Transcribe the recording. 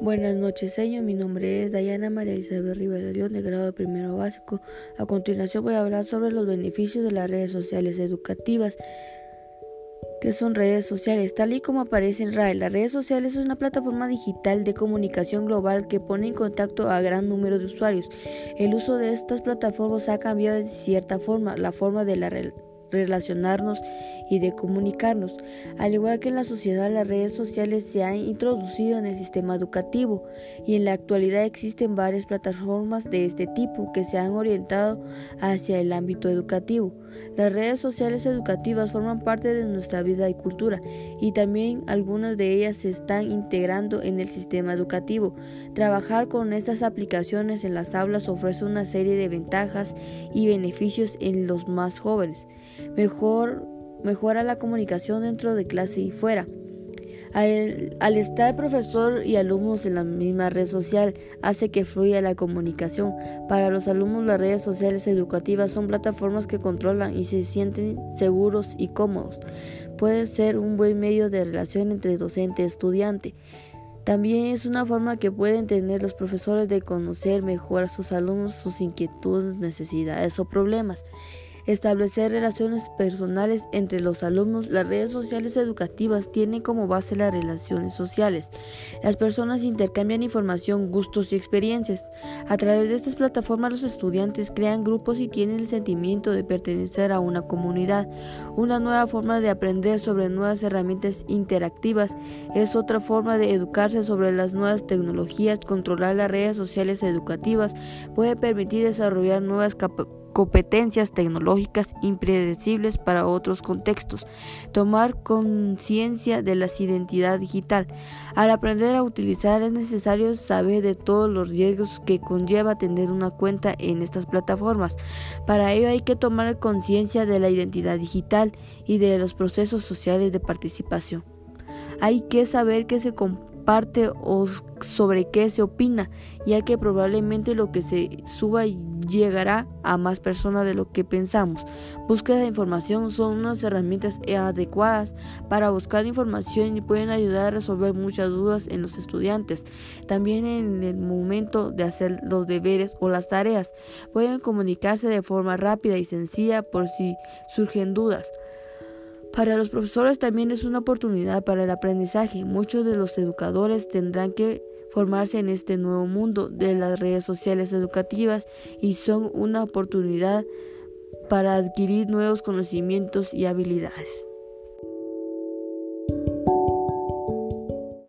Buenas noches, señor. Mi nombre es Dayana María Isabel Rivera de León, de grado primero básico. A continuación voy a hablar sobre los beneficios de las redes sociales educativas. ¿Qué son redes sociales? Tal y como aparece en RAE, las redes sociales es una plataforma digital de comunicación global que pone en contacto a gran número de usuarios. El uso de estas plataformas ha cambiado de cierta forma la forma de la relacionarnos y de comunicarnos. Al igual que en la sociedad, las redes sociales se han introducido en el sistema educativo y en la actualidad existen varias plataformas de este tipo que se han orientado hacia el ámbito educativo. Las redes sociales educativas forman parte de nuestra vida y cultura y también algunas de ellas se están integrando en el sistema educativo. Trabajar con estas aplicaciones en las aulas ofrece una serie de ventajas y beneficios en los más jóvenes. Mejor, mejora la comunicación dentro de clase y fuera. Al, estar profesor y alumnos en la misma red social hace que fluya la comunicación. Para los alumnos las redes sociales educativas son plataformas que controlan y se sienten seguros y cómodos. Puede ser un buen medio de relación entre docente y estudiante. También es una forma que pueden tener los profesores de conocer mejor a sus alumnos, sus inquietudes, necesidades o problemas establecer relaciones personales entre los alumnos. Las redes sociales educativas tienen como base las relaciones sociales. Las personas intercambian información, gustos y experiencias. A través de estas plataformas los estudiantes crean grupos y tienen el sentimiento de pertenecer a una comunidad. Una nueva forma de aprender sobre nuevas herramientas interactivas es otra forma de educarse sobre las nuevas tecnologías. Controlar las redes sociales educativas puede permitir desarrollar nuevas capacidades competencias tecnológicas impredecibles para otros contextos, tomar conciencia de la identidad digital. Al aprender a utilizar es necesario saber de todos los riesgos que conlleva tener una cuenta en estas plataformas. Para ello hay que tomar conciencia de la identidad digital y de los procesos sociales de participación. Hay que saber que se parte o sobre qué se opina, ya que probablemente lo que se suba llegará a más personas de lo que pensamos. Búsqueda de información son unas herramientas adecuadas para buscar información y pueden ayudar a resolver muchas dudas en los estudiantes. También en el momento de hacer los deberes o las tareas, pueden comunicarse de forma rápida y sencilla por si surgen dudas. Para los profesores también es una oportunidad para el aprendizaje. Muchos de los educadores tendrán que formarse en este nuevo mundo de las redes sociales educativas y son una oportunidad para adquirir nuevos conocimientos y habilidades.